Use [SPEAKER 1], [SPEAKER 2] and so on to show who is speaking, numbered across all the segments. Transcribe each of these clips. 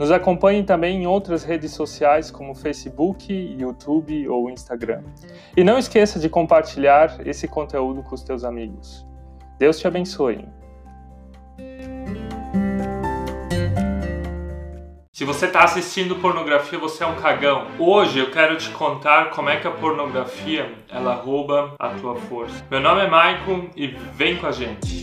[SPEAKER 1] Nos acompanhe também em outras redes sociais como Facebook, YouTube ou Instagram. E não esqueça de compartilhar esse conteúdo com os teus amigos. Deus te abençoe. Se você está assistindo pornografia, você é um cagão. Hoje eu quero te contar como é que a pornografia ela rouba a tua força. Meu nome é Michael e vem com a gente.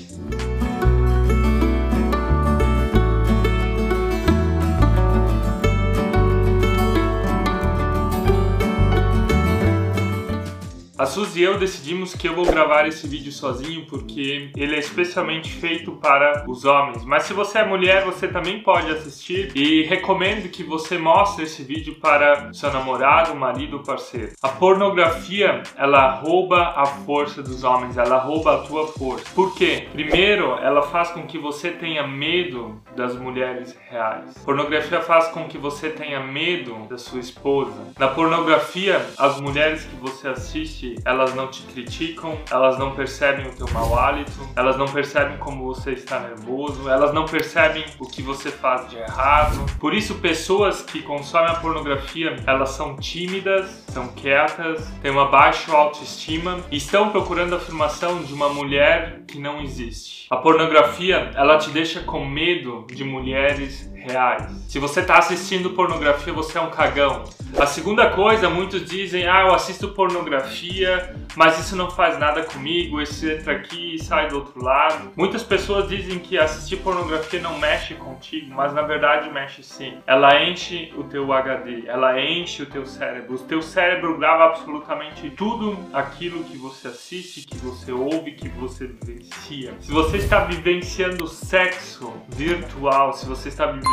[SPEAKER 1] A Suzy e eu decidimos que eu vou gravar esse vídeo sozinho porque ele é especialmente feito para os homens. Mas se você é mulher, você também pode assistir e recomendo que você mostre esse vídeo para seu namorado, marido parceiro. A pornografia, ela rouba a força dos homens, ela rouba a tua força. Por quê? Primeiro, ela faz com que você tenha medo das mulheres reais. Pornografia faz com que você tenha medo da sua esposa. Na pornografia, as mulheres que você assiste elas não te criticam, elas não percebem o teu mau hálito, elas não percebem como você está nervoso, elas não percebem o que você faz de errado. Por isso, pessoas que consomem a pornografia, elas são tímidas, são quietas, têm uma baixa autoestima e estão procurando a afirmação de uma mulher que não existe. A pornografia, ela te deixa com medo de mulheres reais. Se você está assistindo pornografia, você é um cagão. A segunda coisa, muitos dizem: ah, eu assisto pornografia, mas isso não faz nada comigo, esse entra aqui e sai do outro lado. Muitas pessoas dizem que assistir pornografia não mexe contigo, mas na verdade mexe sim. Ela enche o teu HD, ela enche o teu cérebro. O teu cérebro grava absolutamente tudo aquilo que você assiste, que você ouve, que você vivencia. Se você está vivenciando sexo virtual, se você está vivenciando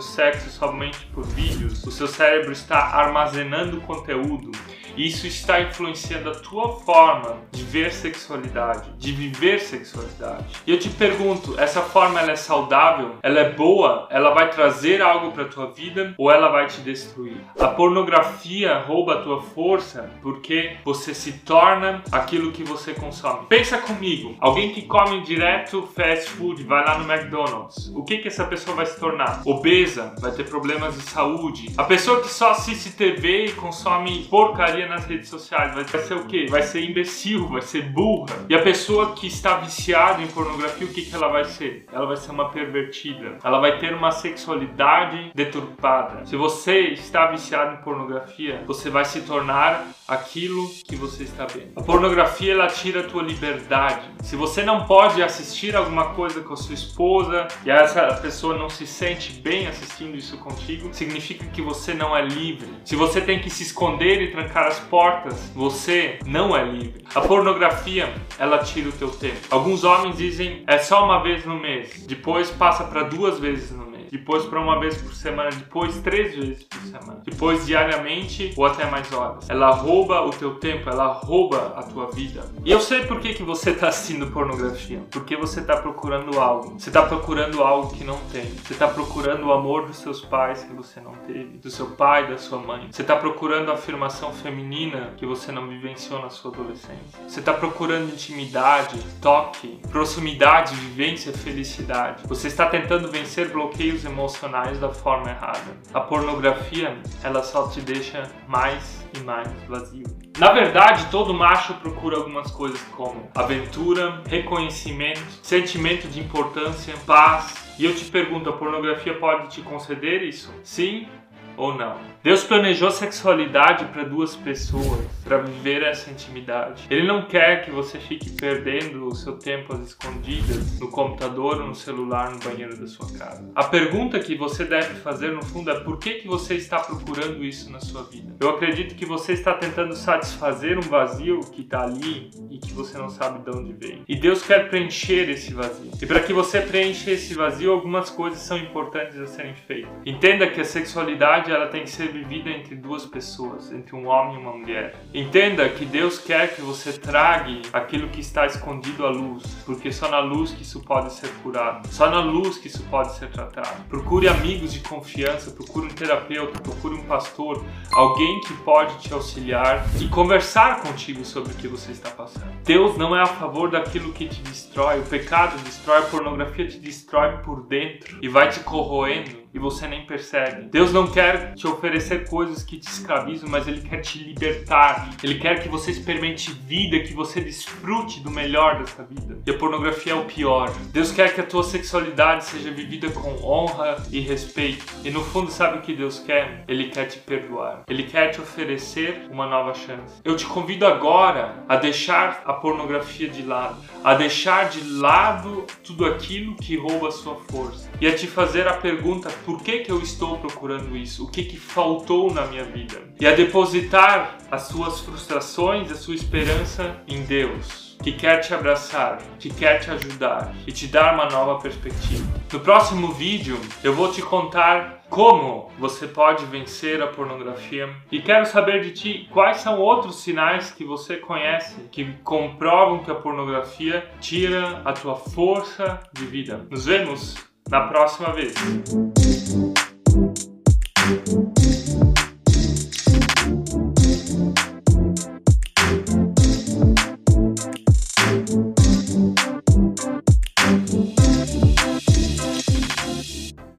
[SPEAKER 1] sexo somente por vídeos, o seu cérebro está armazenando conteúdo isso está influenciando a tua forma de ver sexualidade, de viver sexualidade. E eu te pergunto, essa forma ela é saudável? Ela é boa? Ela vai trazer algo para tua vida ou ela vai te destruir? A pornografia rouba a tua força porque você se torna aquilo que você consome. Pensa comigo, alguém que come direto fast food, vai lá no McDonald's. O que que essa pessoa vai se tornar? Obesa, vai ter problemas de saúde. A pessoa que só assiste TV e consome porcaria nas redes sociais. Vai ser o quê? Vai ser imbecil, vai ser burra. E a pessoa que está viciada em pornografia, o que, que ela vai ser? Ela vai ser uma pervertida. Ela vai ter uma sexualidade deturpada. Se você está viciado em pornografia, você vai se tornar aquilo que você está vendo. A pornografia ela tira a tua liberdade. Se você não pode assistir alguma coisa com a sua esposa e essa pessoa não se sente bem assistindo isso contigo, significa que você não é livre. Se você tem que se esconder e trancar as portas, você não é livre. A pornografia, ela tira o teu tempo. Alguns homens dizem é só uma vez no mês, depois passa para duas vezes no mês depois para uma vez por semana, depois três vezes por semana, depois diariamente ou até mais horas. Ela rouba o teu tempo, ela rouba a tua vida. E eu sei por que, que você está assistindo pornografia, porque você está procurando algo. Você está procurando algo que não tem. Você está procurando o amor dos seus pais que você não teve, do seu pai, da sua mãe. Você está procurando a afirmação feminina que você não vivenciou na sua adolescência. Você está procurando intimidade, toque, proximidade, vivência, felicidade. Você está tentando vencer bloqueios emocionais da forma errada. A pornografia, ela só te deixa mais e mais vazio. Na verdade, todo macho procura algumas coisas como aventura, reconhecimento, sentimento de importância, paz. E eu te pergunto, a pornografia pode te conceder isso? Sim ou não? Deus planejou sexualidade para duas pessoas, para viver essa intimidade. Ele não quer que você fique perdendo o seu tempo às escondidas no computador no celular no banheiro da sua casa. A pergunta que você deve fazer no fundo é por que, que você está procurando isso na sua vida? Eu acredito que você está tentando satisfazer um vazio que está ali e que você não sabe de onde veio. E Deus quer preencher esse vazio. E para que você preencha esse vazio, algumas coisas são importantes a serem feitas. Entenda que a sexualidade ela tem que ser vivida entre duas pessoas, entre um homem e uma mulher. Entenda que Deus quer que você trague aquilo que está escondido à luz, porque só na luz que isso pode ser curado, só na luz que isso pode ser tratado. Procure amigos de confiança, procure um terapeuta, procure um pastor, alguém que pode te auxiliar e conversar contigo sobre o que você está passando. Deus não é a favor daquilo que te destrói, o pecado destrói, a pornografia te destrói por dentro e vai te corroendo e você nem percebe. Deus não quer te oferecer coisas que te escravizam, mas Ele quer te libertar. Ele quer que você experimente vida, que você desfrute do melhor dessa vida. E a pornografia é o pior. Deus quer que a tua sexualidade seja vivida com honra e respeito. E no fundo, sabe o que Deus quer? Ele quer te perdoar. Ele quer te oferecer uma nova chance. Eu te convido agora a deixar a pornografia de lado, a deixar de lado tudo aquilo que rouba a sua força e a te fazer a pergunta por que, que eu estou procurando isso? O que, que faltou na minha vida? E a depositar as suas frustrações, a sua esperança em Deus que quer te abraçar, que quer te ajudar e te dar uma nova perspectiva. No próximo vídeo eu vou te contar como você pode vencer a pornografia e quero saber de ti quais são outros sinais que você conhece que comprovam que a pornografia tira a tua força de vida. Nos vemos na próxima vez. Thank you.